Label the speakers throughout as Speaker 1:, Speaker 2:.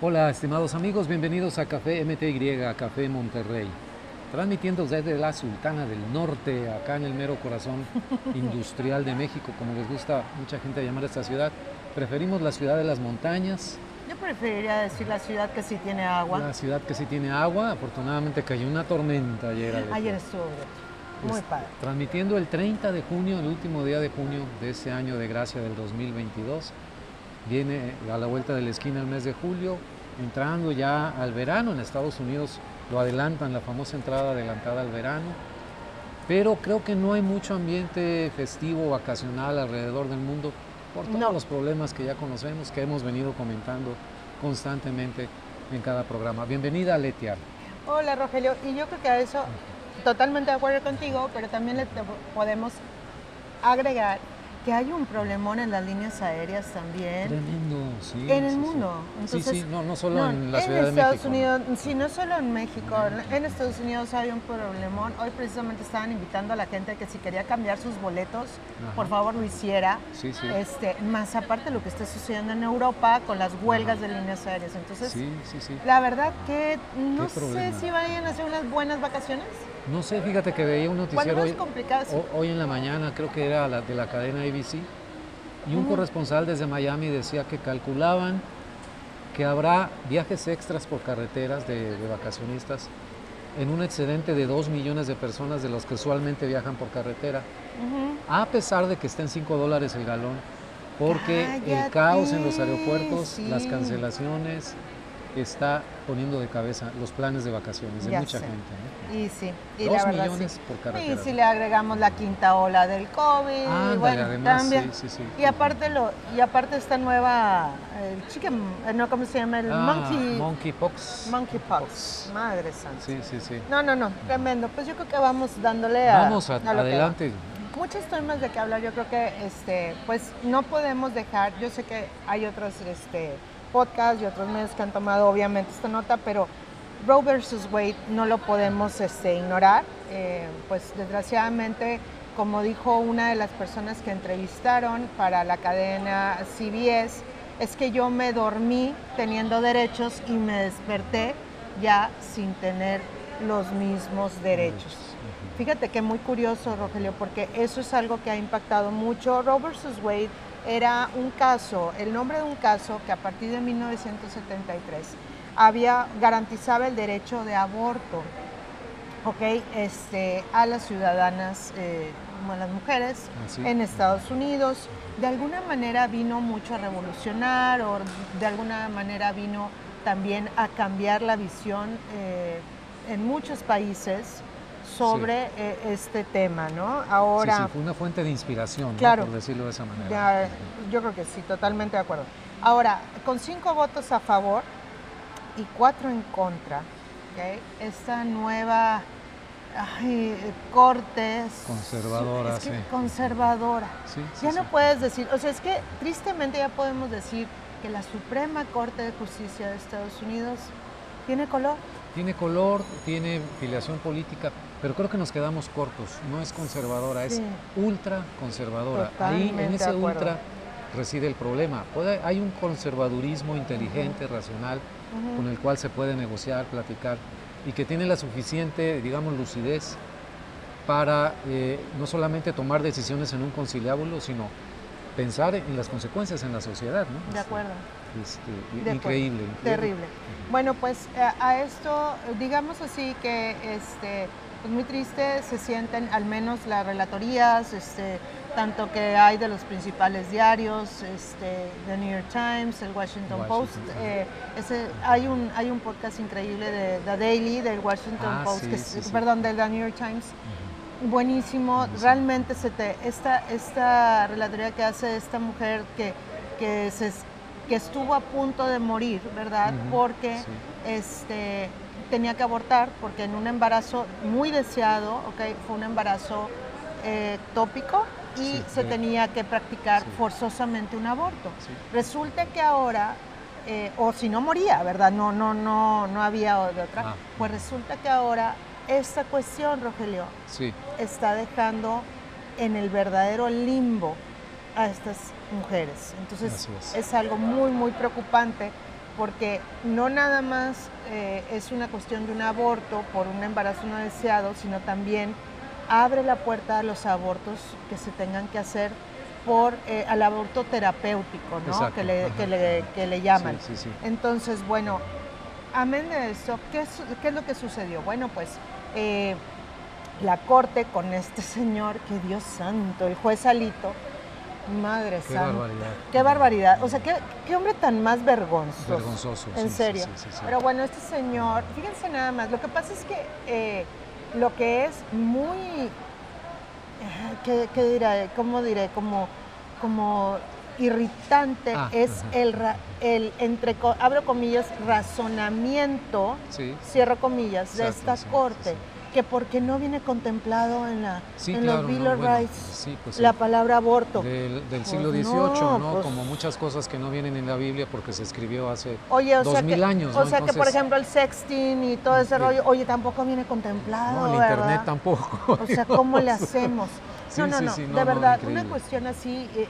Speaker 1: Hola, estimados amigos, bienvenidos a Café MTY, Café Monterrey. Transmitiendo desde la Sultana del Norte, acá en el mero corazón industrial de México, como les gusta mucha gente llamar a esta ciudad. Preferimos la ciudad de las montañas.
Speaker 2: Yo preferiría decir la ciudad que sí tiene agua.
Speaker 1: La ciudad que sí tiene agua. Afortunadamente cayó una tormenta ayer. Alejo.
Speaker 2: Ayer estuvo muy
Speaker 1: Es-
Speaker 2: padre.
Speaker 1: Transmitiendo el 30 de junio, el último día de junio de este año de gracia del 2022. Viene a la vuelta de la esquina el mes de julio, entrando ya al verano. En Estados Unidos lo adelantan, la famosa entrada adelantada al verano. Pero creo que no hay mucho ambiente festivo, vacacional alrededor del mundo por todos
Speaker 2: No.
Speaker 1: los problemas que ya conocemos, que hemos venido comentando constantemente en cada programa. Bienvenida, Letia.
Speaker 2: Hola Rogelio, y yo creo que a eso totalmente de acuerdo contigo, pero también le podemos agregar que hay un problemón en las líneas aéreas también.
Speaker 1: Tremendo, sí.
Speaker 2: En el
Speaker 1: sí, sí.
Speaker 2: mundo.
Speaker 1: Sí,
Speaker 2: Entonces,
Speaker 1: sí, no, no solo
Speaker 2: no,
Speaker 1: en la Ciudad de
Speaker 2: Estados
Speaker 1: México.
Speaker 2: Unidos, sí, no solo en México, en Estados Unidos hay un problemón. Hoy precisamente estaban invitando a la gente que si quería cambiar sus boletos,
Speaker 1: Ajá.
Speaker 2: por favor lo hiciera.
Speaker 1: Sí, sí.
Speaker 2: Este, más aparte lo que está sucediendo en Europa con las huelgas de líneas aéreas. Entonces,
Speaker 1: Sí, sí, sí.
Speaker 2: la verdad que no sé si vayan a hacer unas buenas vacaciones.
Speaker 1: No sé, fíjate que veía un noticiero hoy, hoy en la mañana, creo que era la, de la cadena ABC, y un corresponsal desde Miami decía que calculaban que habrá viajes extras por carreteras de, de vacacionistas en un excedente de 2 millones de personas de los que usualmente viajan por carretera, a pesar de que estén 5 dólares el galón, porque el caos en los aeropuertos, las cancelaciones, está poniendo de cabeza los planes de vacaciones de
Speaker 2: Ya
Speaker 1: mucha
Speaker 2: sé.
Speaker 1: gente. ¿no?
Speaker 2: Y sí, y
Speaker 1: Dos
Speaker 2: la verdad
Speaker 1: millones
Speaker 2: sí.
Speaker 1: por
Speaker 2: Y
Speaker 1: carretera.
Speaker 2: si le agregamos la quinta ola del COVID,
Speaker 1: Ándale,
Speaker 2: bueno,
Speaker 1: además,
Speaker 2: también.
Speaker 1: sí, sí, sí.
Speaker 2: Y aparte lo, y aparte esta nueva, el chicken, eh, no, ¿cómo se llama? El
Speaker 1: Ah,
Speaker 2: monkey,
Speaker 1: monkeypox.
Speaker 2: monkeypox. Madre santa.
Speaker 1: Sí, sí, sí.
Speaker 2: No, no, no, tremendo. Pues yo creo que vamos dándole a.
Speaker 1: Vamos a-
Speaker 2: a lo que va.
Speaker 1: adelante.
Speaker 2: Muchos temas de que hablar, yo creo que este, pues no podemos dejar, yo sé que hay otros este, podcasts y otros medios que han tomado obviamente esta nota, pero Roe versus Wade no lo podemos este, ignorar. Eh, pues desgraciadamente, como dijo una de las personas que entrevistaron para la cadena CBS, es que yo me dormí teniendo derechos y me desperté ya sin tener los mismos derechos. Fíjate que muy curioso, Rogelio, porque eso es algo que ha impactado mucho. Roe versus Wade era un caso, el nombre de un caso que a partir de 1973 había, garantizaba el derecho de aborto ok, este, a las ciudadanas, eh, como a las mujeres
Speaker 1: Así.
Speaker 2: en Estados Unidos. De alguna manera vino mucho a revolucionar o de alguna manera vino también a cambiar la visión eh, en muchos países sobre eh, este tema, ¿no?
Speaker 1: Sí,
Speaker 2: Ahora,
Speaker 1: sí, fue una fuente de inspiración, ¿no?
Speaker 2: Claro.
Speaker 1: por decirlo de esa manera.
Speaker 2: ya, yo creo que sí, totalmente de acuerdo. Ahora, con cinco votos a favor y cuatro en contra, ¿ok? esta nueva ay, corte es-
Speaker 1: Conservadora,
Speaker 2: es que
Speaker 1: sí.
Speaker 2: conservadora.
Speaker 1: Sí, sí,
Speaker 2: Ya
Speaker 1: sí.
Speaker 2: no puedes decir, o sea, es que tristemente ya podemos decir que la Suprema Corte de Justicia de Estados Unidos tiene color.
Speaker 1: Tiene color, tiene filiación política, pero creo que nos quedamos cortos. No es conservadora, es ultra conservadora. Ahí en ese ultra reside el problema. Puede- hay un conservadurismo inteligente, racional, con el cual se puede negociar, platicar y que tiene la suficiente, digamos, lucidez para eh, no solamente tomar decisiones en un conciliábulo, sino pensar en las consecuencias en la sociedad. ¿no?
Speaker 2: De acuerdo.
Speaker 1: este,
Speaker 2: De acuerdo.
Speaker 1: increíble, increíble.
Speaker 2: Terrible. Bueno, pues eh, a esto, digamos así que este, pues muy triste se sienten al menos las relatorías, este, tanto que hay de los principales diarios, este, The New York Times, el Washington,
Speaker 1: Washington,
Speaker 2: Post. eh, ese, hay, un, hay un podcast increíble de The Daily, del Washington
Speaker 1: Ah,
Speaker 2: Post,
Speaker 1: sí,
Speaker 2: que es-
Speaker 1: sí, sí.
Speaker 2: perdón, del The New York Times. Buenísimo,
Speaker 1: Buenísimo.
Speaker 2: realmente se te, esta, esta relatoría que hace esta mujer que, que, se, que estuvo a punto de morir, ¿verdad? Porque este, tenía que abortar, porque en un embarazo muy deseado, ¿ok? Fue un embarazo eh, tópico y
Speaker 1: Sí,
Speaker 2: se tenía que practicar
Speaker 1: sí.
Speaker 2: forzosamente un aborto.
Speaker 1: Sí.
Speaker 2: Resulta que ahora, eh, o si no moría, ¿verdad? No, no, no, no había de otra.
Speaker 1: Ah.
Speaker 2: Pues resulta que ahora esta cuestión, Rogelio, está dejando en el verdadero limbo a estas mujeres. Entonces
Speaker 1: es
Speaker 2: algo muy, muy preocupante porque no nada más eh, es una cuestión de un aborto por un embarazo no deseado, sino también abre la puerta a los abortos que se tengan que hacer por eh, al aborto terapéutico, ¿no? Que le, que le, que le, llaman. Entonces, bueno, amén de esto, ¿qué es, ¿qué es, lo que sucedió? Bueno, pues eh, la corte con este señor, que Dios santo, el juez Alito, Madre
Speaker 1: qué
Speaker 2: santa.
Speaker 1: barbaridad.
Speaker 2: Qué barbaridad. O sea, qué, qué hombre tan más vergonzoso.
Speaker 1: Vergonzoso.
Speaker 2: En
Speaker 1: sí,
Speaker 2: serio.
Speaker 1: sí, sí,
Speaker 2: Pero bueno, este señor, fíjense nada más, lo que pasa es que eh, lo que es muy, eh, ¿qué, qué diré? ¿Cómo diré? Como, como irritante
Speaker 1: Ah,
Speaker 2: es
Speaker 1: ajá.
Speaker 2: el, ra- el, entre, abro comillas, razonamiento,
Speaker 1: Sí,
Speaker 2: cierro comillas, de
Speaker 1: Exacto,
Speaker 2: esta corte,
Speaker 1: sí.
Speaker 2: Que porque no viene contemplado en, la,
Speaker 1: Sí,
Speaker 2: en
Speaker 1: claro,
Speaker 2: los Bill
Speaker 1: no,
Speaker 2: of
Speaker 1: bueno,
Speaker 2: Rights
Speaker 1: sí, pues
Speaker 2: la palabra aborto.
Speaker 1: Del, del
Speaker 2: Pues
Speaker 1: siglo XVIII,
Speaker 2: no,
Speaker 1: ¿no?
Speaker 2: pues-
Speaker 1: Como muchas cosas que no vienen en la Biblia porque se escribió hace
Speaker 2: Oye, o
Speaker 1: dos
Speaker 2: sea,
Speaker 1: mil
Speaker 2: que,
Speaker 1: años,
Speaker 2: o
Speaker 1: ¿no?
Speaker 2: sea que, por ejemplo, el sexting y todo ese rollo, oye, tampoco viene contemplado,
Speaker 1: No, el
Speaker 2: ¿verdad?
Speaker 1: internet tampoco.
Speaker 2: O sea, ¿cómo le hacemos?
Speaker 1: Sí,
Speaker 2: no, no, no, de verdad, una cuestión así eh,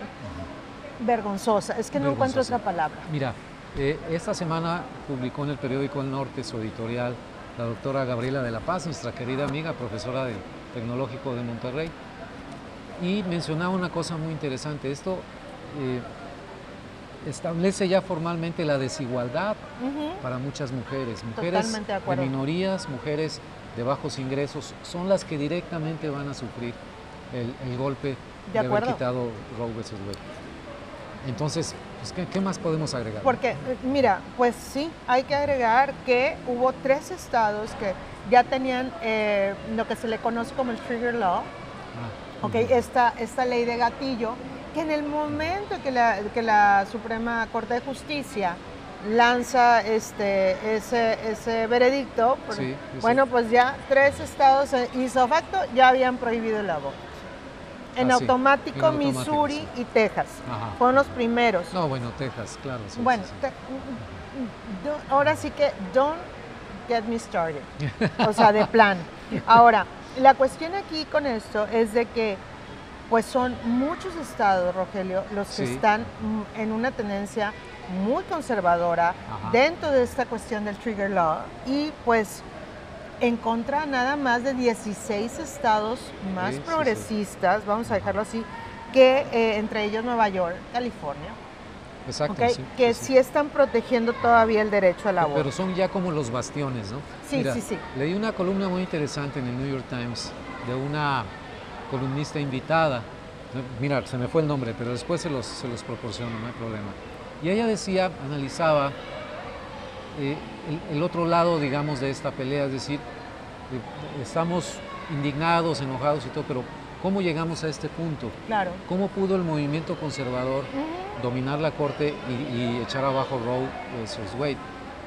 Speaker 2: vergonzosa. Es que no encuentro otra palabra.
Speaker 1: Mira, eh, esta semana publicó en el periódico El Norte su editorial la doctora Gabriela de la Paz, nuestra querida amiga, profesora del Tecnológico de Monterrey, y mencionaba una cosa muy interesante. Esto eh, establece ya formalmente la desigualdad para muchas mujeres. Mujeres
Speaker 2: de acuerdo.
Speaker 1: minorías, mujeres de bajos ingresos, son las que directamente van a sufrir el, el golpe de, haber quitado Roe vs. Wade. Entonces, pues, ¿qué, qué más podemos agregar?
Speaker 2: Porque, eh, mira, pues sí, hay que agregar que hubo tres estados que ya tenían eh, lo que se le conoce como el trigger law,
Speaker 1: Ah,
Speaker 2: Ok,
Speaker 1: ujú.
Speaker 2: esta, esta ley de gatillo, que en el momento que la, que la Suprema Corte de Justicia lanza este, ese, ese veredicto, pues,
Speaker 1: Sí, sí, sí.
Speaker 2: bueno, pues ya tres estados ipso facto ya habían prohibido el aborto. En
Speaker 1: Ah, sí, en automático,
Speaker 2: Missouri
Speaker 1: sí.
Speaker 2: y Texas.
Speaker 1: Ajá.
Speaker 2: Fueron los primeros.
Speaker 1: No, bueno, Texas, claro. sí,
Speaker 2: bueno,
Speaker 1: sí, sí.
Speaker 2: te- do- ahora sí que don't get me started. O sea, de plan. Ahora, la cuestión aquí con esto es de que pues son muchos estados, Rogelio, los que están mm, en una tendencia muy conservadora
Speaker 1: Ajá.
Speaker 2: dentro de esta cuestión del trigger law y pues en contra nada más de 16 estados más
Speaker 1: Sí, sí, sí.
Speaker 2: progresistas, vamos a dejarlo así, que eh, entre ellos Nueva York, California,
Speaker 1: Exacto,
Speaker 2: ¿ok?
Speaker 1: sí,
Speaker 2: que
Speaker 1: sí,
Speaker 2: están protegiendo todavía el derecho al aborto.
Speaker 1: Pero son ya como los bastiones, ¿no?
Speaker 2: Sí, sí, sí.
Speaker 1: Leí una columna muy interesante en el New York Times de una columnista invitada. Mira, se me fue el nombre, pero después se los, se los proporciono, no hay problema. Y ella decía, analizaba eh, el, el otro lado, digamos, de esta pelea, es decir, eh, estamos indignados, enojados y todo, pero ¿cómo llegamos a este punto?
Speaker 2: Claro.
Speaker 1: ¿Cómo pudo el movimiento conservador
Speaker 2: Ujú.
Speaker 1: dominar la corte y, y echar abajo Roe versus Wade?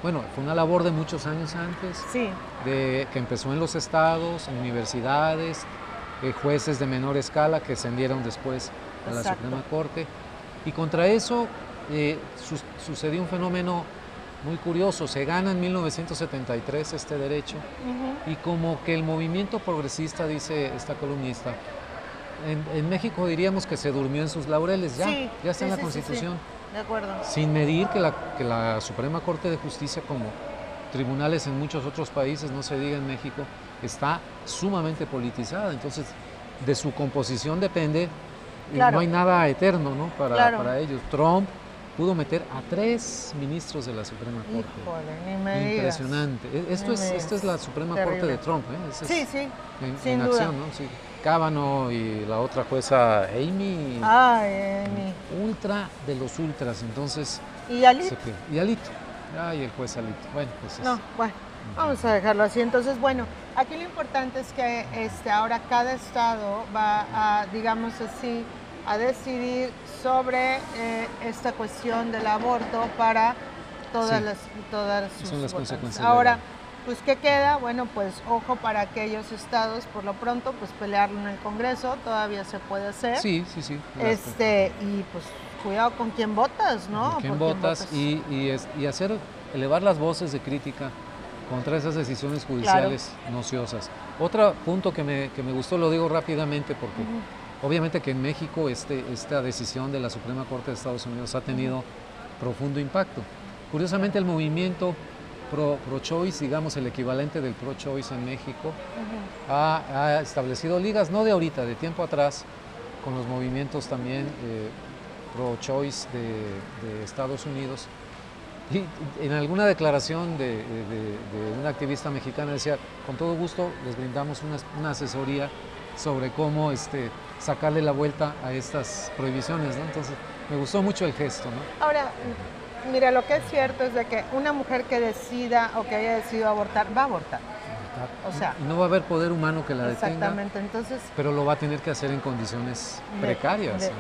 Speaker 1: Bueno, fue una labor de muchos años antes,
Speaker 2: Sí,
Speaker 1: de, que empezó en los estados, en universidades, eh, jueces de menor escala que ascendieron después a la
Speaker 2: Exacto.
Speaker 1: Suprema Corte. Y contra eso eh, sus- sucedió un fenómeno muy curioso. Se gana en 1973 este derecho y como que el movimiento progresista, dice esta columnista, en, en México diríamos que se durmió en sus laureles, ya,
Speaker 2: Sí,
Speaker 1: ya está
Speaker 2: sí,
Speaker 1: en la
Speaker 2: sí.
Speaker 1: Constitución
Speaker 2: de acuerdo.
Speaker 1: sin medir que la, que la Suprema Corte de Justicia, como tribunales en muchos otros países, no se diga en México, está sumamente politizada. Entonces, de su composición depende, eh,
Speaker 2: Claro.
Speaker 1: no hay nada eterno ¿no? para,
Speaker 2: Claro.
Speaker 1: para ellos. Trump pudo meter a tres ministros de la Suprema Corte.
Speaker 2: Híjole, ni me digas.
Speaker 1: Impresionante. E- Esto
Speaker 2: Ni
Speaker 1: es,
Speaker 2: me
Speaker 1: esta es la Suprema
Speaker 2: Terrible.
Speaker 1: Corte de Trump. ¿eh? Es
Speaker 2: Sí, sí,
Speaker 1: en,
Speaker 2: sin
Speaker 1: en
Speaker 2: duda.
Speaker 1: acción, ¿no? Sí. Cábano y la otra jueza Amy,
Speaker 2: Ay, Amy.
Speaker 1: ultra de los ultras. Entonces,
Speaker 2: ¿Y Ali?
Speaker 1: se quedó. Y Alito. Ay, el juez Alito. Bueno, pues es-
Speaker 2: No, bueno, vamos a dejarlo así. Entonces, bueno, aquí lo importante es que este, ahora cada estado va a, digamos así, a decidir sobre eh, esta cuestión del aborto para todas
Speaker 1: Sí.
Speaker 2: las todas sus
Speaker 1: Son las consecuencias
Speaker 2: Ahora, pues ¿qué queda? Bueno, pues ojo para aquellos estados, por lo pronto, pues pelearlo en el Congreso, todavía se puede hacer.
Speaker 1: Sí, sí, sí.
Speaker 2: Este, y pues cuidado con quién votas, ¿no?
Speaker 1: con quién votas y, y, es- y hacer, elevar las voces de crítica contra esas decisiones judiciales nociosas. Otro punto que me, que me gustó, lo digo rápidamente porque obviamente que en México este, esta decisión de la Suprema Corte de Estados Unidos ha tenido profundo impacto. Curiosamente el movimiento pro, choice, digamos el equivalente del pro choice en México, ha, establecido ligas, no de ahorita, de tiempo atrás, con los movimientos también eh, pro choice de, Estados Unidos. Y en alguna declaración de, una activista mexicana decía, con todo gusto les brindamos una, asesoría sobre cómo este, sacarle la vuelta a estas prohibiciones. ¿no? Entonces, me gustó mucho el gesto. ¿no?
Speaker 2: Ahora, Mira, lo que es cierto es de que una mujer que decida o que haya decidido abortar, va a abortar.
Speaker 1: O sea, no va a haber poder humano que la detenga.
Speaker 2: Exactamente, entonces.
Speaker 1: Pero lo va a tener que hacer en condiciones precarias, de,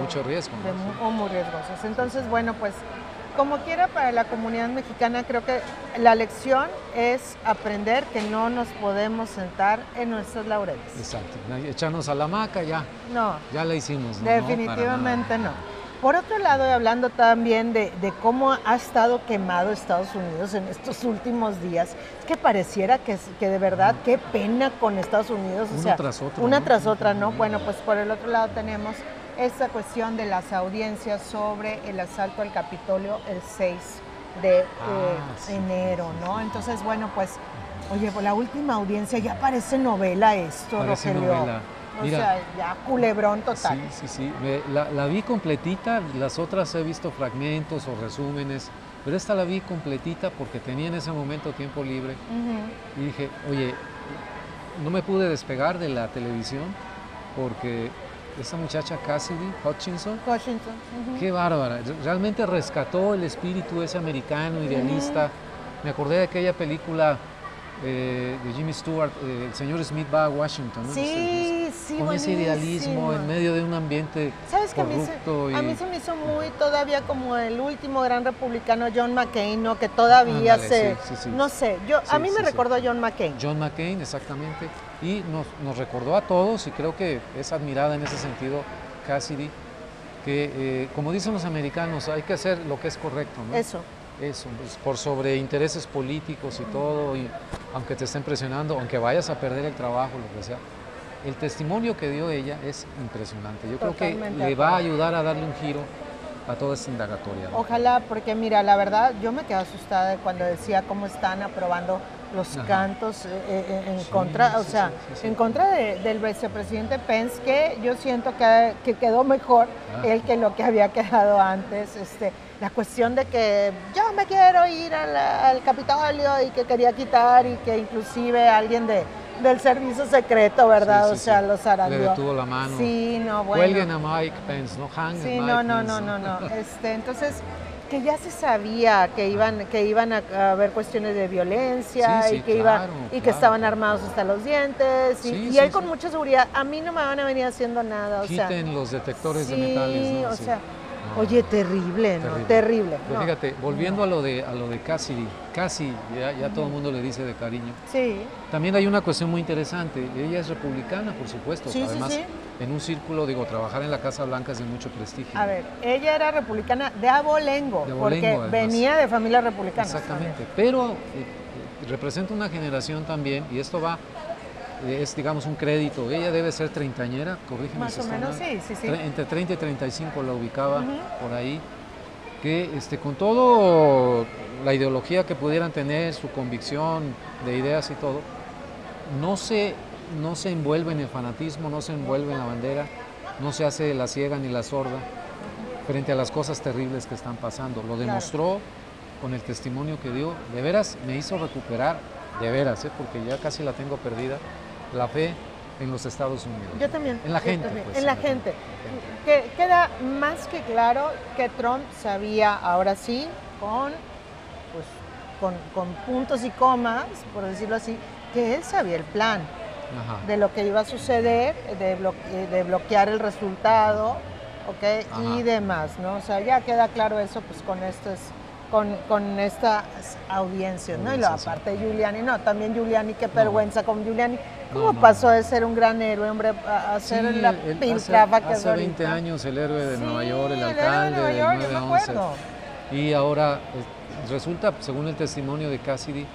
Speaker 1: mucho riesgo.
Speaker 2: o muy riesgosas. Entonces, bueno, pues como quiera para la comunidad mexicana, creo que la lección es aprender que no nos podemos sentar en nuestros laureles.
Speaker 1: Exacto, echarnos a la maca ya. No. Ya la hicimos.
Speaker 2: ¿no? Definitivamente no. Por otro lado, hablando también de, cómo ha estado quemado Estados Unidos en estos últimos días, es que pareciera que, que de verdad, qué pena con Estados Unidos.
Speaker 1: O una tras otra.
Speaker 2: Una tras otra, ¿no? Bueno, pues por el otro lado tenemos esta cuestión de las audiencias sobre el asalto al Capitolio el 6 de eh, ah, enero, ¿no? Entonces, bueno, pues, oye, pues la última audiencia ya parece novela esto,
Speaker 1: parece Novela.
Speaker 2: O sea, ya culebrón total.
Speaker 1: Sí, sí, sí. la, vi completita, las otras he visto fragmentos o resúmenes, pero esta la vi completita porque tenía en ese momento tiempo libre. Y dije, oye, no me pude despegar de la televisión porque esa muchacha Cassidy Hutchinson,
Speaker 2: Hutchinson.
Speaker 1: qué bárbara, realmente rescató el espíritu ese americano idealista. Me acordé de aquella película eh, de Jimmy Stewart, eh, el señor Smith va a Washington, ¿no?
Speaker 2: Sí, sí,
Speaker 1: Con ese idealismo en medio de un ambiente ¿Sabes que a mí,
Speaker 2: se, a mí se me hizo muy todavía como el último gran republicano John McCain, ¿no? Que todavía se... no sé, yo a mí me recordó a John McCain.
Speaker 1: John McCain, exactamente. Y nos, nos, recordó a todos y creo que es admirada en ese sentido Cassidy, que eh, como dicen los americanos, hay que hacer lo que es correcto, ¿no?
Speaker 2: Eso
Speaker 1: eso, pues, por sobre intereses políticos y todo, y aunque te estén presionando, aunque vayas a perder el trabajo, lo que sea, el testimonio que dio ella es impresionante. Yo creo que le va a ayudar a darle un giro a toda esta indagatoria.
Speaker 2: Ojalá, porque mira, la verdad, yo me quedé asustada cuando decía cómo están aprobando los cantos eh, en contra, o sea, en contra del vicepresidente Pence, que yo siento que, que quedó mejor ah. él que lo que había quedado antes. Este, la cuestión de que yo me quiero ir al, Capitolio y que quería quitar y que inclusive alguien de, del servicio secreto, ¿verdad? o sea, los arandió.
Speaker 1: Le detuvo la mano.
Speaker 2: Sí, no, bueno.
Speaker 1: Cuelguen a Mike Pence, no hanguen
Speaker 2: Sí,
Speaker 1: no,
Speaker 2: no, no, no, no. Este, entonces, que ya se sabía que iban, que iban a, haber cuestiones de violencia y que iban, y que estaban armados hasta los dientes y, él con mucha seguridad, a mí no me van a venir haciendo nada. O
Speaker 1: Quiten los detectores de metales.
Speaker 2: ¿no? o sea Oye, terrible, ¿no? Terrible.
Speaker 1: Pero fíjate, volviendo a lo de a lo de Cassidy, casi ya, todo el mundo le dice de cariño.
Speaker 2: Sí.
Speaker 1: También hay una cuestión muy interesante. Ella es republicana, por supuesto. Además, en un círculo, digo, trabajar en la Casa Blanca es de mucho prestigio.
Speaker 2: A ver, ella era republicana de abolengo, porque venía de familia republicana.
Speaker 1: Exactamente. Pero eh, representa una generación también, y esto va es, digamos, un crédito. Ella debe ser treintañera, corrígeme
Speaker 2: Más o menos, sí, sí, sí.
Speaker 1: Entre 30 y 35 la ubicaba por ahí. Que este, con todo la ideología que pudieran tener, su convicción de ideas y todo, no se, no se envuelve en el fanatismo, no se envuelve en la bandera, no se hace la ciega ni la sorda frente a las cosas terribles que están pasando. Lo demostró con el testimonio que dio. De veras me hizo recuperar, de veras, ¿eh? porque ya casi la tengo perdida la fe en los Estados Unidos.
Speaker 2: Yo también.
Speaker 1: En la gente.
Speaker 2: Pues, en la gente. Que queda más que claro que Trump sabía, ahora sí, con, pues, con, puntos y comas, por decirlo así, que él sabía el plan de lo que iba a suceder, de, de bloquear el resultado, ¿ok? Y demás, ¿no? O sea, ya queda claro eso, pues con estos con, con estas audiencias, ¿no? Y aparte Giuliani, no, también Giuliani, qué vergüenza con Giuliani. ¿Cómo pasó de ser un gran héroe, hombre, a, ser la piltrafa que
Speaker 1: hace 20 años el héroe de Nueva York, el alcalde de Nueva York, 911. Y ahora resulta, según el testimonio de Cassidy,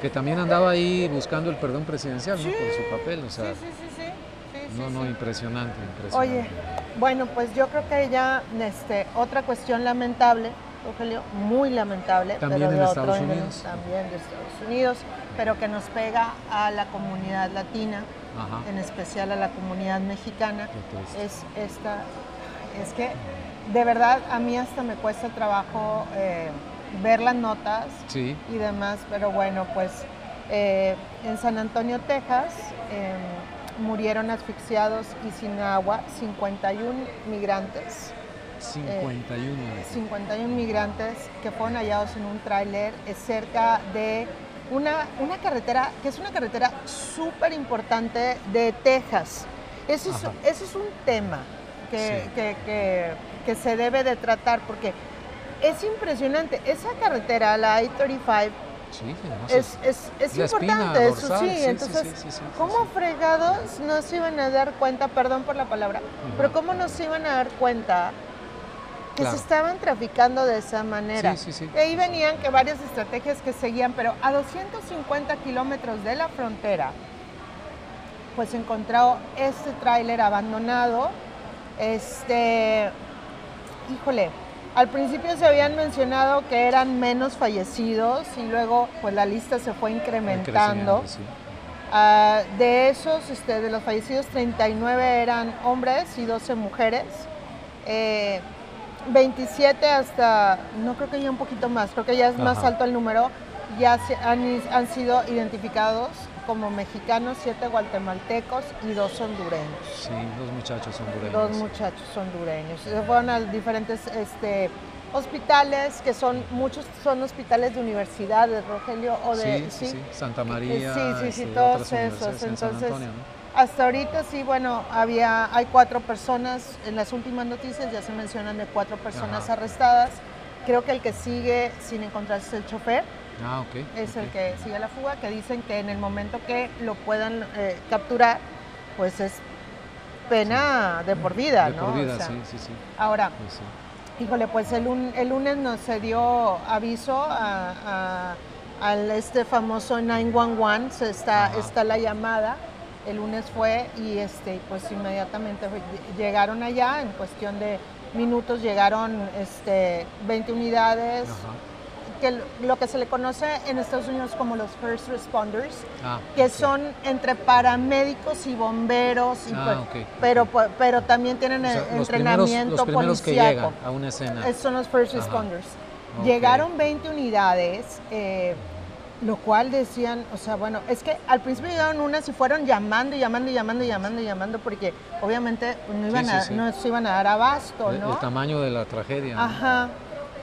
Speaker 1: que también andaba ahí buscando el perdón presidencial, ¿no? Por su papel, o sea.
Speaker 2: Sí, sí, sí,
Speaker 1: no, no, impresionante, impresionante.
Speaker 2: Oye, bueno, pues yo creo que ya, este, otra cuestión lamentable Rogelio, muy lamentable,
Speaker 1: También
Speaker 2: pero
Speaker 1: en
Speaker 2: de
Speaker 1: Estados
Speaker 2: otro índole,
Speaker 1: Unidos.
Speaker 2: también de Estados Unidos, pero que nos pega a la comunidad latina,
Speaker 1: Ajá.
Speaker 2: en especial a la comunidad mexicana. Es esta, es que de verdad a mí hasta me cuesta trabajo eh, ver las notas
Speaker 1: Sí,
Speaker 2: y demás, pero bueno, pues eh, en San Antonio, Texas, eh, murieron asfixiados y sin agua 51 migrantes.
Speaker 1: 51.
Speaker 2: 51 migrantes que fueron hallados en un tráiler eh, cerca de una, una carretera, que es una carretera súper importante de Texas. Eso es, eso es un tema que,
Speaker 1: Sí.
Speaker 2: que- que- que se debe de tratar porque es impresionante. Esa carretera, la I-35,
Speaker 1: sí, no,
Speaker 2: es, es, es importante, eso
Speaker 1: dorsal,
Speaker 2: sí. Entonces,
Speaker 1: sí,
Speaker 2: ¿cómo fregados no se iban a dar cuenta, perdón por la palabra, pero cómo no se iban a dar cuenta que
Speaker 1: Claro.
Speaker 2: se estaban traficando de esa manera?
Speaker 1: Sí, sí, sí.
Speaker 2: Y ahí venían que varias estrategias que seguían, pero a 250 kilómetros de la frontera, pues se encontró este tráiler abandonado. Este, híjole, al principio se habían mencionado que eran menos fallecidos y luego pues la lista se fue
Speaker 1: En
Speaker 2: incrementando. Ah, de esos, este, de los fallecidos, 39 eran hombres y 12 mujeres. Eh, 27 hasta, no creo que ya un poquito más, creo que ya es más
Speaker 1: Ajá.
Speaker 2: alto el número, ya se han, han sido identificados como mexicanos, 7 guatemaltecos y 2 hondureños.
Speaker 1: Sí, dos muchachos hondureños.
Speaker 2: Dos muchachos hondureños. Se fueron a diferentes este, hospitales, que son, muchos son hospitales de universidades, Rogelio, o de...
Speaker 1: sí, sí, sí, Santa María.
Speaker 2: Sí, sí, sí,
Speaker 1: este,
Speaker 2: todos esos.
Speaker 1: en San
Speaker 2: Entonces,
Speaker 1: Antonio, ¿no?
Speaker 2: Hasta ahorita sí, bueno, había, hay cuatro personas, en las últimas noticias ya se mencionan de cuatro personas
Speaker 1: Ajá.
Speaker 2: arrestadas. Creo que el que sigue sin encontrarse es el chofer,
Speaker 1: Ah, ok.
Speaker 2: es el que sigue la fuga, que dicen que en el momento que lo puedan eh, capturar, pues es pena de por vida,
Speaker 1: De
Speaker 2: ¿no?
Speaker 1: por
Speaker 2: O
Speaker 1: vida,
Speaker 2: sea,
Speaker 1: sí, sí, sí.
Speaker 2: Ahora,
Speaker 1: Pues sí.
Speaker 2: Híjole, pues el, lun- el lunes nos se dio aviso a, este famoso 911, se está,
Speaker 1: Ajá.
Speaker 2: está la llamada. El lunes fue y este, pues inmediatamente llegaron allá, en cuestión de minutos llegaron este, 20 unidades,
Speaker 1: Ajá.
Speaker 2: que lo que se le conoce en Estados Unidos como los first responders,
Speaker 1: Ah,
Speaker 2: que son entre paramédicos y bomberos, y
Speaker 1: Ah,
Speaker 2: pues- pero,
Speaker 1: ok.
Speaker 2: pu- pero también tienen
Speaker 1: O sea,
Speaker 2: eh,
Speaker 1: los primeros,
Speaker 2: entrenamiento
Speaker 1: los primeros que a una escena.
Speaker 2: Es- Son los first
Speaker 1: Ajá.
Speaker 2: responders. Llegaron 20 unidades, eh, lo cual decían, o sea, bueno, es que al principio llegaron unas y fueron llamando y llamando y llamando y llamando y llamando porque obviamente no, iban
Speaker 1: Sí,
Speaker 2: a,
Speaker 1: sí,
Speaker 2: no se iban a dar abasto,
Speaker 1: el,
Speaker 2: ¿no?
Speaker 1: el tamaño de la tragedia. ¿no?
Speaker 2: Ajá.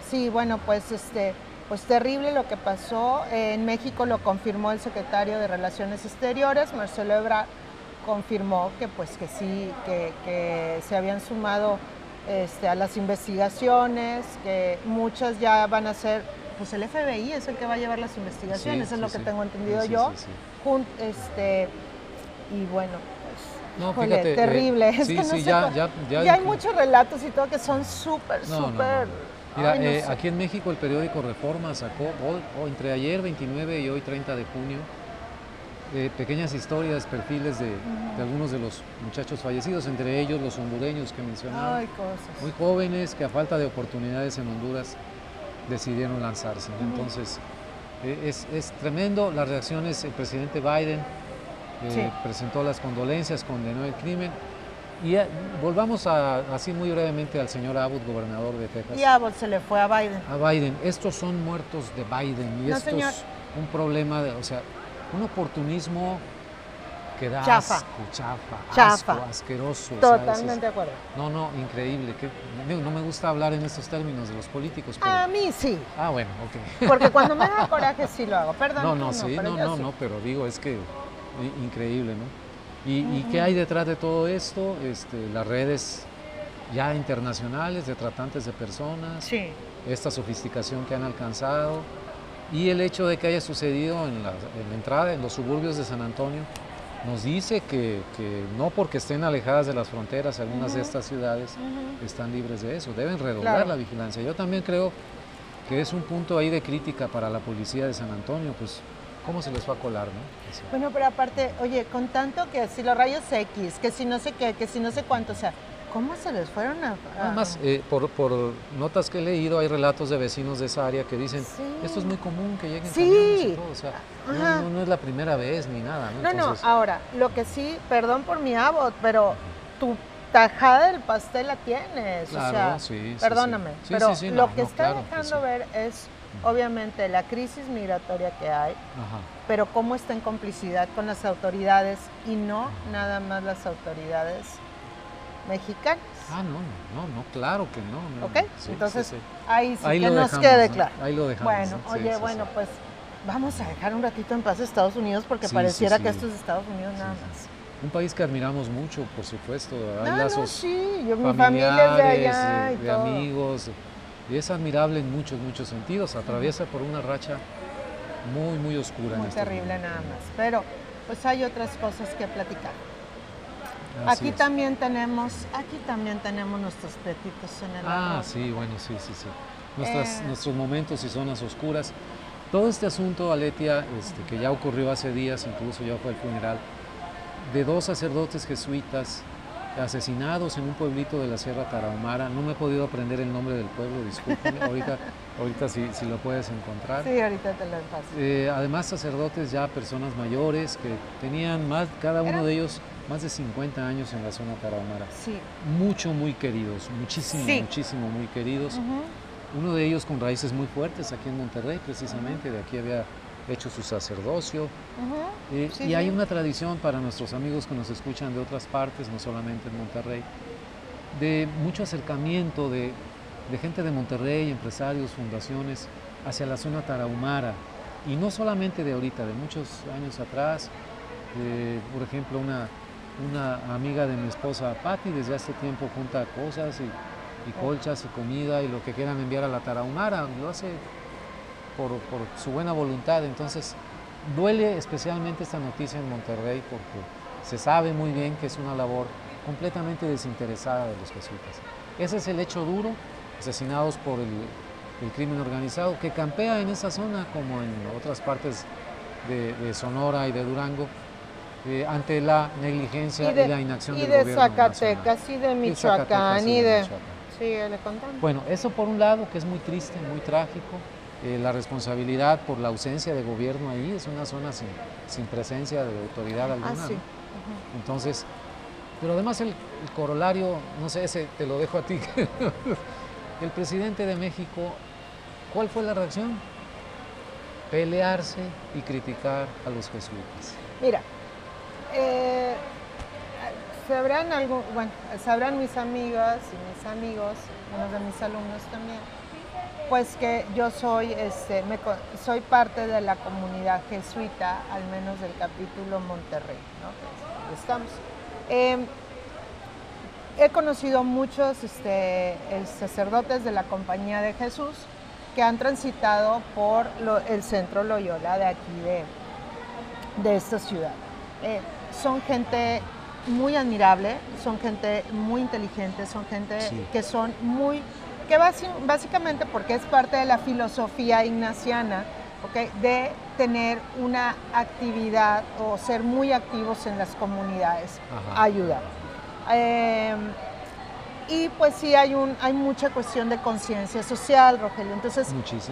Speaker 2: Sí, bueno, pues este, pues terrible lo que pasó. Eh, en México lo confirmó el secretario de Relaciones Exteriores, Marcelo Ebrard, confirmó que pues que sí, que, que se habían sumado este, a las investigaciones, que muchas ya van a ser, pues el FBI es el que va a llevar las investigaciones,
Speaker 1: Sí,
Speaker 2: es lo que
Speaker 1: sí.
Speaker 2: tengo entendido yo. Jun- este, y bueno, pues,
Speaker 1: No,
Speaker 2: híjole,
Speaker 1: fíjate, eh,
Speaker 2: terrible. es
Speaker 1: sí,
Speaker 2: que no
Speaker 1: sí,
Speaker 2: sé
Speaker 1: ya-
Speaker 2: cómo-
Speaker 1: ya- ya
Speaker 2: ya hay muchos relatos y todo que son súper,
Speaker 1: No,
Speaker 2: súper.
Speaker 1: Mira,
Speaker 2: ay,
Speaker 1: eh,
Speaker 2: sé.
Speaker 1: aquí en México el periódico Reforma sacó hoy, entre ayer 29 y hoy 30 de junio eh, pequeñas historias, perfiles de, de algunos de los muchachos fallecidos, entre ellos los hondureños que mencionaba,
Speaker 2: Ay, cosas.
Speaker 1: muy jóvenes que a falta de oportunidades en Honduras decidieron lanzarse. Entonces, eh, es, es tremendo las reacciones. El presidente Biden eh,
Speaker 2: Sí.
Speaker 1: presentó las condolencias, condenó el crimen. Y eh, volvamos a- así muy brevemente al señor Abbott, gobernador de Texas.
Speaker 2: Y Abbott se le fue a Biden.
Speaker 1: A Biden, estos son muertos de Biden y
Speaker 2: No,
Speaker 1: esto
Speaker 2: señor.
Speaker 1: es un problema, de, o sea, un oportunismo que da
Speaker 2: Chafa.
Speaker 1: asco, chafa,
Speaker 2: Chafa.
Speaker 1: asco, asqueroso.
Speaker 2: Totalmente de acuerdo.
Speaker 1: no, no, increíble. que- no me gusta hablar en estos términos de los políticos, pero...
Speaker 2: A mí sí,
Speaker 1: Ah, bueno, ok.
Speaker 2: porque cuando me da coraje sí lo hago. Perdón.
Speaker 1: No, no, sí, no, no,
Speaker 2: sí.
Speaker 1: no, pero digo, es que increíble, ¿no? ¿Y, y qué hay detrás de todo esto? Este, las redes ya internacionales de tratantes de personas,
Speaker 2: Sí.
Speaker 1: esta sofisticación que han alcanzado y el hecho de que haya sucedido en la, en la entrada, en los suburbios de San Antonio, nos dice que, que no porque estén alejadas de las fronteras algunas de estas ciudades están libres de eso, deben redoblar
Speaker 2: Claro.
Speaker 1: la vigilancia. Yo también creo que es un punto ahí de crítica para la policía de San Antonio, pues cómo se les va a colar, ¿no? Así.
Speaker 2: Bueno, pero aparte, oye, con tanto que si los rayos X, que si no sé qué, que si no sé cuánto, o sea, ¿Cómo se les fueron a...?
Speaker 1: Además, eh, por, por, notas que he leído, hay relatos de vecinos de esa área que dicen, esto es muy común que lleguen
Speaker 2: sí.
Speaker 1: o sea, no, es la primera vez ni nada.
Speaker 2: No, no, ahora, lo que sí, perdón por mi abot, pero tu tajada del pastel la tienes, o sea, perdóname, pero lo que está dejando ver es obviamente la crisis migratoria que hay, pero cómo está en complicidad con las autoridades y no nada más las autoridades mexicanas.
Speaker 1: Ah, no, no, no, claro que no.
Speaker 2: ok, entonces ahí sí que nos quede claro.
Speaker 1: Ahí lo dejamos.
Speaker 2: Bueno, oye, bueno, pues vamos a dejar un ratito en paz a Estados Unidos porque pareciera que esto es Estados Unidos nada más.
Speaker 1: Un país que admiramos mucho, por supuesto. Hay lazos
Speaker 2: sí, yo, mi familia de allá y
Speaker 1: de amigos. Y es admirable en muchos, muchos sentidos. Atraviesa por una racha muy, muy oscura.
Speaker 2: Muy
Speaker 1: este
Speaker 2: terrible nada más. Pero pues hay otras cosas que platicar aquí también tenemos, aquí también tenemos nuestros petitos en el
Speaker 1: Ah, sí, bueno, sí, sí, sí. Eh. Nuestros momentos y zonas oscuras. Todo este asunto, Aletia, este, que ya ocurrió hace días, incluso ya fue el funeral, de dos sacerdotes jesuitas asesinados en un pueblito de la Sierra Tarahumara. No me he podido aprender el nombre del pueblo, discúlpame, ahorita, ahorita si, si, lo puedes encontrar.
Speaker 2: Sí, ahorita te lo paso.
Speaker 1: Eh, además, sacerdotes ya personas mayores que tenían más, cada uno de ellos más de 50 años en la zona tarahumara.
Speaker 2: Sí.
Speaker 1: Mucho, muy queridos, muchísimo, muchísimo, muy queridos. Uno de ellos con raíces muy fuertes aquí en Monterrey, precisamente, de aquí había hecho su sacerdocio. Eh, y hay una tradición para nuestros amigos que nos escuchan de otras partes, no solamente en Monterrey, de mucho acercamiento de, de gente de Monterrey, empresarios, fundaciones, hacia la zona tarahumara. Y no solamente de ahorita, de muchos años atrás. por ejemplo, una, una amiga de mi esposa, Patti, desde hace tiempo junta cosas y, colchas y comida y lo que quieran enviar a la Tarahumara, lo hace por, su buena voluntad. Entonces, duele especialmente esta noticia en Monterrey porque se sabe muy bien que es una labor completamente desinteresada de los jesuitas. Ese es el hecho duro, asesinados por el, crimen organizado, que campea en esa zona como en otras partes de Sonora y de Durango, eh, ante la negligencia y, la inacción del gobierno
Speaker 2: Y de Zacatecas y de Michoacán y de... Sí, le contamos.
Speaker 1: Bueno, eso por un lado que es muy triste, muy trágico. Eh, la responsabilidad por la ausencia de gobierno ahí es una zona sin, presencia de autoridad ah, alguna.
Speaker 2: Ah, sí.
Speaker 1: Entonces, pero además el, corolario, no sé, ese te lo dejo a ti. el presidente de México, ¿cuál fue la reacción? Pelearse y criticar a los jesuitas.
Speaker 2: Mira, eh, sabrán algo, bueno, sabrán mis amigas y mis amigos, unos de mis alumnos también, pues que yo soy, este, soy parte de la comunidad jesuita, al menos del capítulo Monterrey, ¿no? estamos. Em, he conocido muchos este, sacerdotes de la Compañía de Jesús que han transitado por el centro Loyola de aquí de, de esta ciudad. Eh, son gente muy admirable, son gente muy inteligente, son gente que son muy, que básicamente porque es parte de la filosofía ignaciana, de tener una actividad o ser muy activos en las comunidades, ayuda. Em, y pues sí hay un hay mucha cuestión de conciencia social, Rogelio. Entonces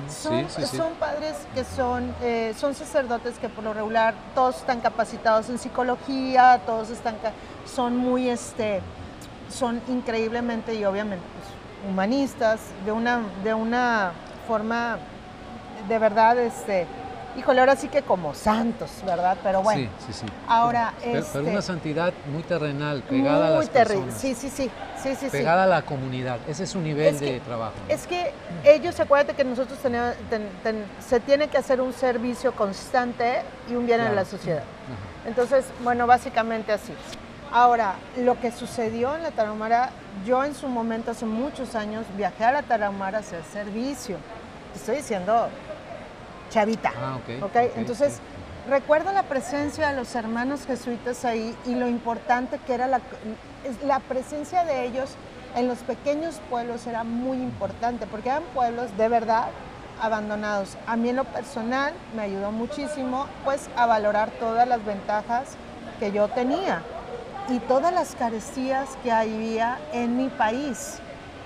Speaker 2: son, padres que son eh, son sacerdotes que por lo regular todos están capacitados en psicología, todos están son muy este son increíblemente y obviamente pues, humanistas de una de una forma de verdad este híjole, ahora sí que como santos, ¿verdad? Pero bueno.
Speaker 1: Sí, sí, sí.
Speaker 2: Ahora,
Speaker 1: pero, pero una este, santidad muy terrenal, pegada a las personas.
Speaker 2: Sí, sí, sí, sí, sí.
Speaker 1: Pegada a la comunidad. Ese es su nivel de trabajo.
Speaker 2: Es que ellos, acuérdate que nosotros tenemos, se tiene que hacer un servicio constante y un bien en la sociedad. Entonces, bueno, básicamente así. Ahora, lo que sucedió en la Tarahumara, yo en su momento, hace muchos años, viajé a la Tarahumara a hacer servicio. Te estoy diciendo, chavita.
Speaker 1: Ah,
Speaker 2: okay, Entonces, recuerdo la presencia de los hermanos jesuitas ahí y lo importante que era la, la presencia de ellos en los pequeños pueblos era muy importante, porque eran pueblos de verdad abandonados. A mí en lo personal me ayudó muchísimo pues a valorar todas las ventajas que yo tenía. y todas las carestías que había en mi país.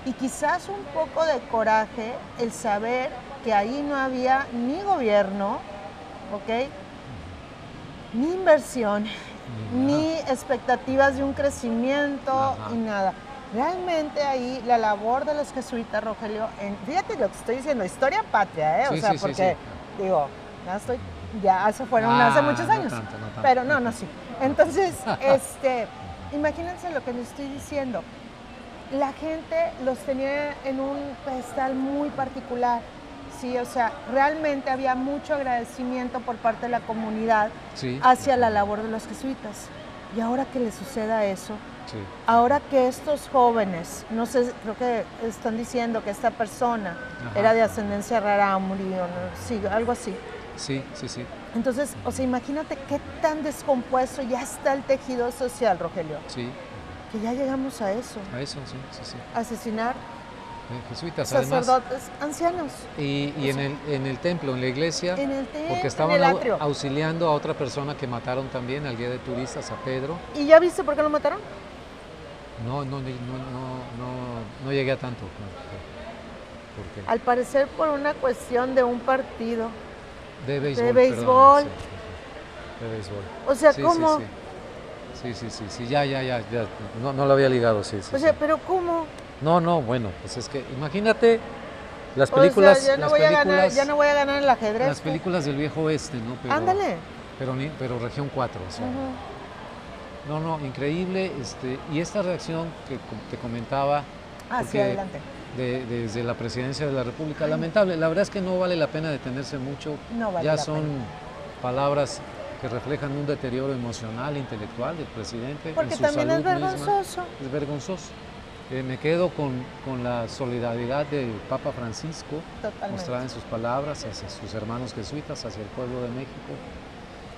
Speaker 2: Y quizás un poco de coraje el saber que ahí no había ni gobierno, ¿ok? Ni inversión, ni expectativas de un crecimiento
Speaker 1: Ajá.
Speaker 2: y nada. Realmente ahí la labor de los jesuitas, Rogelio, en, fíjate lo que estoy diciendo, historia patria, ¿eh?
Speaker 1: Sí,
Speaker 2: o sea,
Speaker 1: sí, sí,
Speaker 2: porque, digo, ya estoy, ya se fueron
Speaker 1: Ah,
Speaker 2: hace muchos
Speaker 1: no
Speaker 2: años.
Speaker 1: tanto, no tanto.
Speaker 2: Pero no, no, sí. Entonces, este, imagínense lo que les estoy diciendo. La gente los tenía en un pedestal muy particular. Sí, o sea, realmente había mucho agradecimiento por parte de la comunidad
Speaker 1: Sí,
Speaker 2: hacia la labor de los jesuitas. Y ahora que le suceda eso,
Speaker 1: sí.
Speaker 2: ahora que estos jóvenes, no sé, creo que están diciendo que esta persona
Speaker 1: Ajá.
Speaker 2: era de ascendencia rara, murió, ¿no? sí, algo así.
Speaker 1: Sí, sí, sí.
Speaker 2: Entonces, o sea, imagínate qué tan descompuesto ya está el tejido social, Rogelio,
Speaker 1: Sí,
Speaker 2: que ya llegamos a eso,
Speaker 1: a eso, sí, sí, sí.
Speaker 2: asesinar
Speaker 1: Jesuitas, además.
Speaker 2: sacerdotes ancianos
Speaker 1: Y, y en, el, en el templo, en la iglesia,
Speaker 2: en el templo,
Speaker 1: porque
Speaker 2: en
Speaker 1: estaban
Speaker 2: el
Speaker 1: auxiliando a otra persona que mataron también, al guía de turistas, a Pedro.
Speaker 2: ¿Y ya viste por qué lo mataron?
Speaker 1: No, no, no, no, no, no llegué a tanto. ¿Por qué?
Speaker 2: Al parecer por una cuestión de un partido.
Speaker 1: De béisbol.
Speaker 2: de
Speaker 1: perdón,
Speaker 2: béisbol.
Speaker 1: sí, de béisbol.
Speaker 2: O sea,
Speaker 1: Sí,
Speaker 2: ¿cómo?
Speaker 1: Sí, sí, sí, sí, sí, ya, ya, ya, ya. No, no lo había ligado, sí, sí.
Speaker 2: O sea, pero ¿cómo?
Speaker 1: No, no, bueno, pues es que imagínate las
Speaker 2: O sea,
Speaker 1: películas,
Speaker 2: ya no
Speaker 1: las
Speaker 2: voy a ganar,
Speaker 1: películas,
Speaker 2: ya no voy a ganar el ajedrez.
Speaker 1: las películas del viejo oeste, ¿no? Pero,
Speaker 2: Ándale.
Speaker 1: Pero, ni- pero región 4, o sea,
Speaker 2: Ujú.
Speaker 1: No, no, increíble. Este, y esta reacción que te comentaba
Speaker 2: Ah, sí, adelante.
Speaker 1: de- desde la presidencia de la República, lamentable. La verdad es que no vale la pena detenerse mucho.
Speaker 2: No vale
Speaker 1: ya
Speaker 2: la
Speaker 1: son
Speaker 2: pena.
Speaker 1: palabras que reflejan un deterioro emocional, intelectual del presidente. en
Speaker 2: Porque
Speaker 1: su
Speaker 2: también es
Speaker 1: salud misma.
Speaker 2: vergonzoso.
Speaker 1: Es vergonzoso. Eh, me quedo con, con la solidaridad del Papa Francisco,
Speaker 2: Totalmente.
Speaker 1: mostrada en sus palabras hacia sus hermanos jesuitas, hacia el pueblo de México,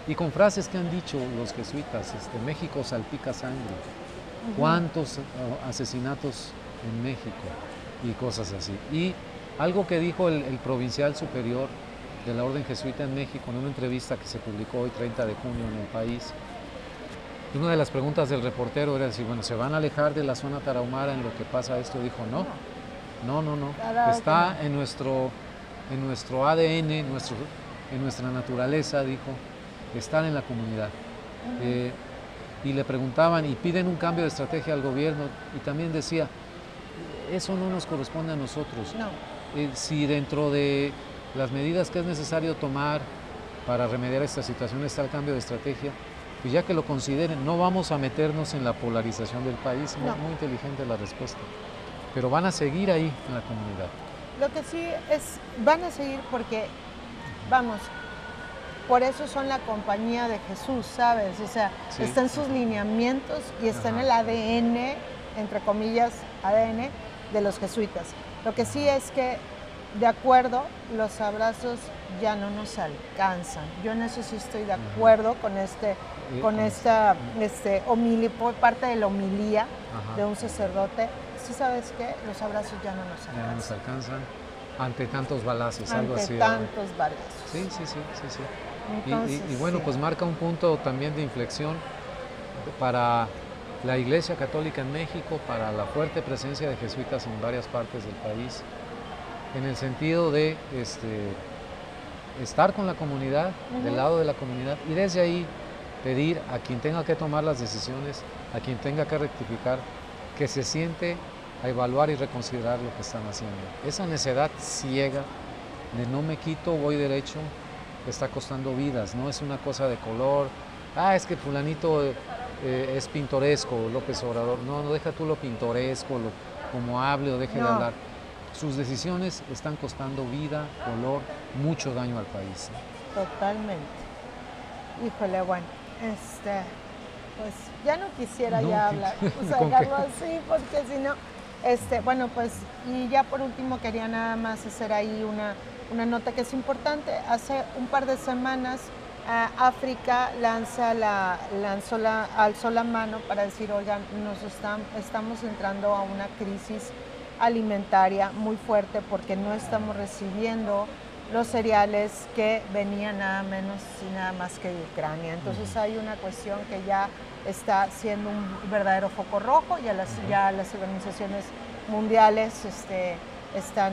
Speaker 1: y con frases que han dicho los jesuitas, este, México salpica sangre, cuántos eh, asesinatos en México y cosas así. Y algo que dijo el, el provincial superior de la Orden Jesuita en México en una entrevista que se publicó hoy 30 de junio en el país, una de las preguntas del reportero era decir, bueno, ¿se van a alejar de la zona tarahumara en lo que pasa esto? Dijo, no, no, no, no. Está en nuestro, en nuestro ADN, en, nuestro, en nuestra naturaleza, dijo, estar en la comunidad. Eh, y le preguntaban y piden un cambio de estrategia al gobierno y también decía, eso no nos corresponde a nosotros.
Speaker 2: No.
Speaker 1: Eh, si dentro de las medidas que es necesario tomar para remediar esta situación está el cambio de estrategia, pues ya que lo consideren, no vamos a meternos en la polarización del país, muy,
Speaker 2: No.
Speaker 1: muy inteligente la respuesta, pero van a seguir ahí en la comunidad.
Speaker 2: Lo que sí es, van a seguir porque, vamos, por eso son la compañía de Jesús, ¿sabes? O sea,
Speaker 1: Sí.
Speaker 2: está en sus lineamientos y está en el ADN, entre comillas, ADN de los jesuitas. Lo que sí es que, de acuerdo, los abrazos ya no nos alcanzan. Yo en eso sí estoy de
Speaker 1: Ajá.
Speaker 2: acuerdo con este, con esta este, por parte de la homilía
Speaker 1: Ajá.
Speaker 2: de un sacerdote. Sí sabes que los abrazos ya no nos
Speaker 1: Ya no nos
Speaker 2: alcanzan.
Speaker 1: alcanzan ante tantos balazos, algo
Speaker 2: ante
Speaker 1: así. ¿verdad?
Speaker 2: tantos balazos.
Speaker 1: Sí, sí, sí, sí, sí. Y- y-
Speaker 2: Entonces,
Speaker 1: y, bueno,
Speaker 2: sí.
Speaker 1: pues marca un punto también de inflexión para la Iglesia Católica en México, para la fuerte presencia de jesuitas en varias partes del país, en el sentido de este, estar con la comunidad, del lado de la comunidad, y desde ahí pedir a quien tenga que tomar las decisiones, a quien tenga que rectificar, que se siente a evaluar y reconsiderar lo que están haciendo. Esa necedad ciega de no me quito, voy derecho, está costando vidas, no es una cosa de color, ah, es que fulanito eh, es pintoresco, López Obrador, no, no deja tú lo pintoresco, lo, como hable o deje de
Speaker 2: No.
Speaker 1: hablar. Sus decisiones están costando vida, dolor, mucho daño al país.
Speaker 2: Totalmente. Híjole, bueno, este, pues ya no quisiera
Speaker 1: No,
Speaker 2: ya
Speaker 1: ¿qué-
Speaker 2: hablar, o sacarlo así, porque si no, este, bueno, pues, y ya por último quería nada más hacer ahí una, una nota que es importante. Hace un par de semanas África lanza la, lanzó la, alzó la mano para decir, oigan, nos están, estamos entrando a una crisis alimentaria muy fuerte porque no estamos recibiendo los cereales que venían nada menos y nada más que de Ucrania. Entonces hay una cuestión que ya está siendo un verdadero foco rojo, ya las, ya las organizaciones mundiales este, están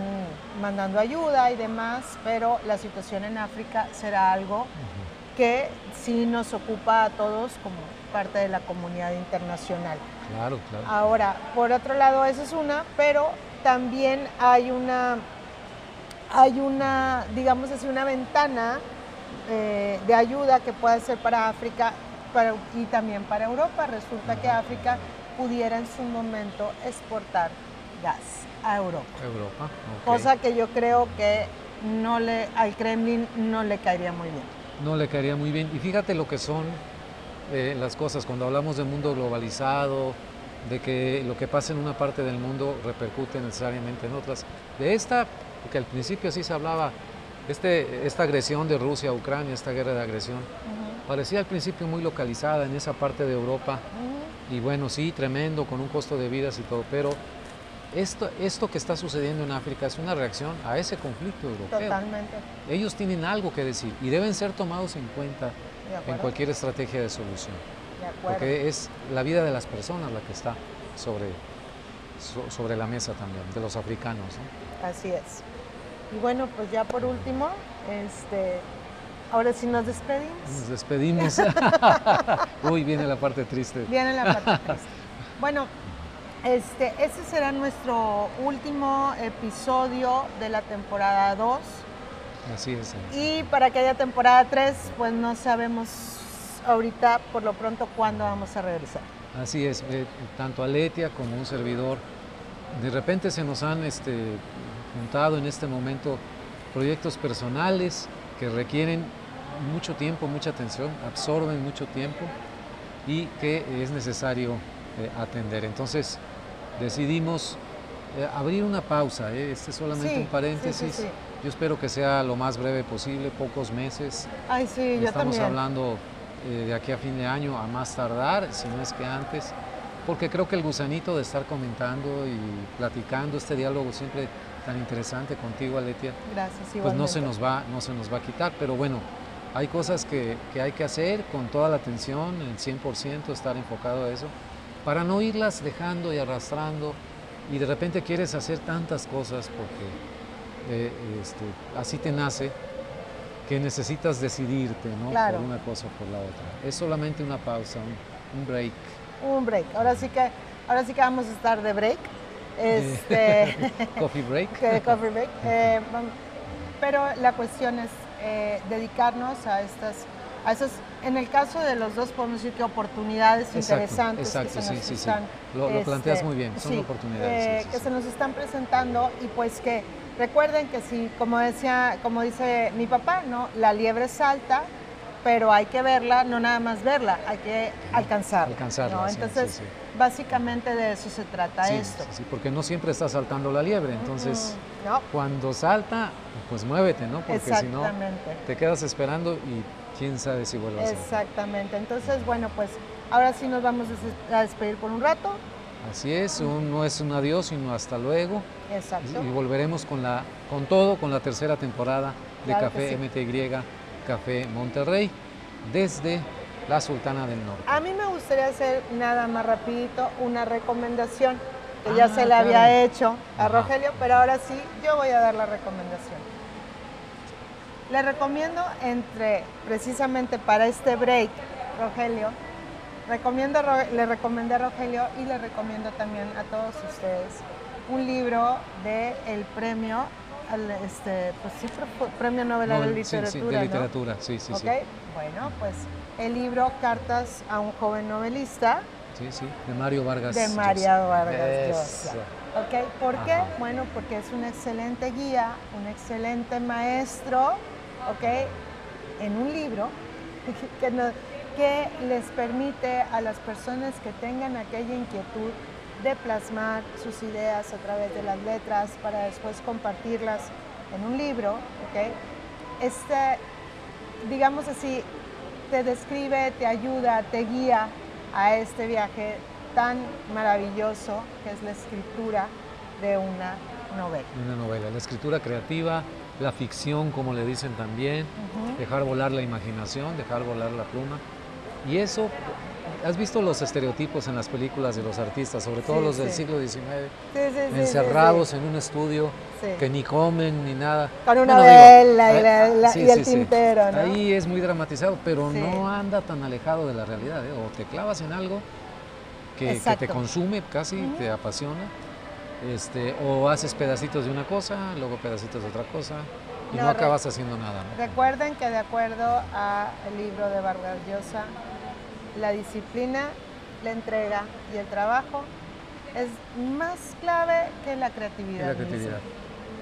Speaker 2: mandando ayuda y demás, pero la situación en África será algo que sí nos ocupa a todos como parte de la comunidad internacional.
Speaker 1: Claro, claro.
Speaker 2: Ahora, por otro lado, esa es una, pero también hay una, hay una, digamos así, una ventana eh, de ayuda que puede ser para África y también para Europa. Resulta que África pudiera en su momento exportar gas a Europa.
Speaker 1: Europa,
Speaker 2: Cosa que yo creo que no le, al Kremlin no le caería muy bien.
Speaker 1: No le caería muy bien. Y fíjate lo que son eh, las cosas cuando hablamos de mundo globalizado, de que lo que pasa en una parte del mundo repercute necesariamente en otras. De esta, porque al principio sí se hablaba, este, esta agresión de Rusia a Ucrania, esta guerra de agresión, parecía al principio muy localizada en esa parte de Europa. Y bueno, sí, tremendo, con un costo de vidas y todo, pero esto, esto que está sucediendo en África es una reacción a ese conflicto europeo.
Speaker 2: Totalmente.
Speaker 1: Ellos tienen algo que decir y deben ser tomados en cuenta en cualquier estrategia de solución. Porque es la vida de las personas la que está sobre, sobre la mesa también, de los africanos.
Speaker 2: Así es. Y bueno, pues ya por último, este, ahora sí nos despedimos.
Speaker 1: Nos despedimos. Uy, viene la parte triste.
Speaker 2: Viene la parte triste. Bueno, este, este será nuestro último episodio de la temporada 2.
Speaker 1: Así es.
Speaker 2: Y para que haya temporada 3, pues no sabemos ahorita por lo pronto cuándo vamos a regresar.
Speaker 1: Así es, eh, tanto Aletia como un servidor, de repente se nos han este, juntado en este momento proyectos personales que requieren mucho tiempo, mucha atención, absorben mucho tiempo y que es necesario eh, atender. Entonces decidimos eh, abrir una pausa, este es solamente un paréntesis. yo espero que sea lo más breve posible, pocos meses.
Speaker 2: Ay, sí,
Speaker 1: Estamos hablando eh, de aquí a fin de año a más tardar, si no es que antes, porque creo que el gusanito de estar comentando y platicando este diálogo siempre tan interesante contigo, Aletia,
Speaker 2: Gracias,
Speaker 1: pues no se nos va, no se nos va a quitar, pero bueno, hay cosas que, que hay que hacer con toda la atención, el 100% estar enfocado a eso, para no irlas dejando y arrastrando y de repente quieres hacer tantas cosas porque eh, este, así te nace que necesitas decidirte, ¿no? Por una cosa o por la otra. Es solamente una pausa, un, break.
Speaker 2: Un break. Ahora sí que, ahora sí que vamos a estar de break. Este,
Speaker 1: coffee break.
Speaker 2: coffee break. Eh, pero la cuestión es eh, dedicarnos a estas, a esas, en el caso de los dos podemos decir que oportunidades interesantes
Speaker 1: exacto,
Speaker 2: que se
Speaker 1: sí, sí, sí. Lo, planteas este, muy bien, son oportunidades.
Speaker 2: Eh, que se nos están presentando y pues que Recuerden que si, como decía, como dice mi papá, ¿no? La liebre salta, pero hay que verla, no nada más verla, hay que alcanzarla.
Speaker 1: Alcanzarla.
Speaker 2: Entonces, básicamente de eso se trata esto.
Speaker 1: Sí, porque no siempre está saltando la liebre, entonces cuando salta, pues muévete, ¿no? Porque si no, te quedas esperando y quién sabe si vuelve a
Speaker 2: saltar. Exactamente. Entonces, bueno, pues ahora sí nos vamos a despedir por un rato.
Speaker 1: Así es, no es un adiós, sino hasta luego.
Speaker 2: Exacto.
Speaker 1: Y, volveremos con, la, con todo, con la tercera temporada de Café MTY, Café Monterrey, desde la Sultana del Norte.
Speaker 2: A mí me gustaría hacer nada más rapidito una recomendación que ya ah, se le había hecho a Rogelio, pero ahora sí yo voy a dar la recomendación. Le recomiendo entre, precisamente para este break, Rogelio, recomiendo, le recomendé a Rogelio y le recomiendo también a todos ustedes un libro del el premio, este, pues sí, premio Nobel de Literatura. Sí,
Speaker 1: de literatura, sí, sí, sí.
Speaker 2: Bueno, pues el libro Cartas a un joven novelista.
Speaker 1: Sí, sí, de Mario Vargas.
Speaker 2: De Mario Vargas Llosa. ¿Ok? ¿Por qué? Bueno, porque es un excelente guía, un excelente maestro, ¿ok? En un libro que, que les permite a las personas que tengan aquella inquietud de plasmar sus ideas a través de las letras para después compartirlas en un libro, Este, digamos así, te describe, te ayuda, te guía a este viaje tan maravilloso que es la escritura de una novela.
Speaker 1: Una novela, la escritura creativa, la ficción, como le dicen también, dejar volar la imaginación, dejar volar la pluma. Y eso ¿Has visto los estereotipos en las películas de los artistas, sobre todo
Speaker 2: Sí,
Speaker 1: los del
Speaker 2: sí.
Speaker 1: siglo XIX,
Speaker 2: Sí, sí, sí, sí,
Speaker 1: encerrados en un estudio, que ni comen ni nada?
Speaker 2: Con una
Speaker 1: Bueno, digo,
Speaker 2: vela y,
Speaker 1: ah,
Speaker 2: la- la- y el tintero, ¿no?
Speaker 1: Ahí es muy dramatizado, pero no anda tan alejado de la realidad. ¿eh? O te clavas en algo que, que te consume casi, te apasiona, este, o haces pedacitos de una cosa, luego pedacitos de otra cosa, y no,
Speaker 2: No,
Speaker 1: acabas haciendo nada. ¿no?
Speaker 2: Recuerden que de acuerdo al libro de Vargas Llosa, la disciplina, la entrega y el trabajo es más clave que la creatividad.
Speaker 1: la creatividad.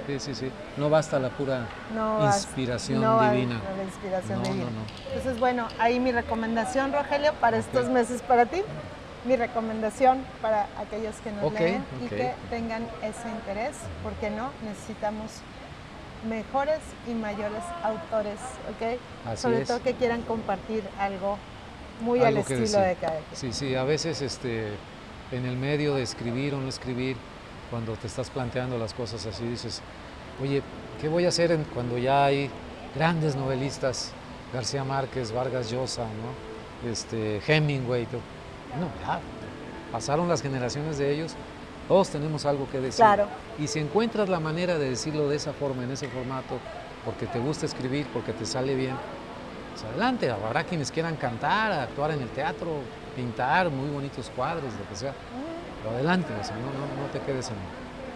Speaker 1: Sí, sí, sí. No basta la pura
Speaker 2: No basta-
Speaker 1: inspiración
Speaker 2: no
Speaker 1: divina.
Speaker 2: la inspiración
Speaker 1: No, no,
Speaker 2: divina.
Speaker 1: no.
Speaker 2: Entonces, bueno, ahí mi recomendación, Rogelio, para estos meses para ti. Mi recomendación para aquellos que nos
Speaker 1: Ok,
Speaker 2: leen y que tengan ese interés, porque no necesitamos mejores y mayores autores, ¿ok?
Speaker 1: Así
Speaker 2: Sobre
Speaker 1: es.
Speaker 2: todo que quieran compartir algo muy al estilo
Speaker 1: decir.
Speaker 2: de cada quien.
Speaker 1: Sí, sí, a veces este, en el medio de escribir o no escribir, cuando te estás planteando las cosas así, dices, oye, ¿qué voy a hacer en- cuando ya hay grandes novelistas, García Márquez, Vargas Llosa, ¿no? este, Hemingway? todo? No, ya, pasaron las generaciones de ellos, todos tenemos algo que decir.
Speaker 2: Claro.
Speaker 1: Y si encuentras la manera de decirlo de esa forma, en ese formato, porque te gusta escribir, porque te sale bien, pues adelante, habrá quienes quieran cantar, actuar en el teatro, pintar muy bonitos cuadros, lo que sea. Pero adelante, o sea, no, no, no te quedes en...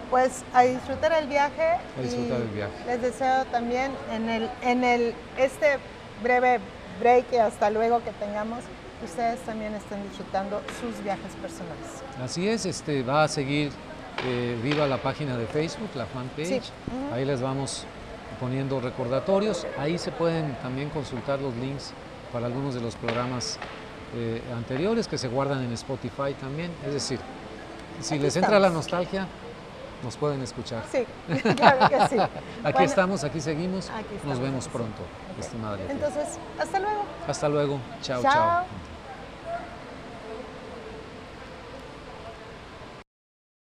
Speaker 2: Pues a disfrutar el viaje.
Speaker 1: A disfrutar el viaje.
Speaker 2: Les deseo también en el, en el este breve break y hasta luego que tengamos, ustedes también estén disfrutando sus viajes personales.
Speaker 1: Así es, este, va a seguir eh, viva la página de Facebook, la fanpage.
Speaker 2: Sí.
Speaker 1: Ahí les vamos poniendo recordatorios. Ahí se pueden también consultar los links para algunos de los programas eh, anteriores que se guardan en Spotify también. Es decir, si
Speaker 2: Aquí
Speaker 1: les entra la nostalgia, nos pueden escuchar.
Speaker 2: Sí, claro que sí.
Speaker 1: Aquí
Speaker 2: Bueno,
Speaker 1: estamos, aquí seguimos.
Speaker 2: Aquí
Speaker 1: Nos vemos pronto,
Speaker 2: ok.
Speaker 1: estimada.
Speaker 2: Entonces, hasta luego.
Speaker 1: Hasta luego. chao.
Speaker 2: Chao.
Speaker 1: chao.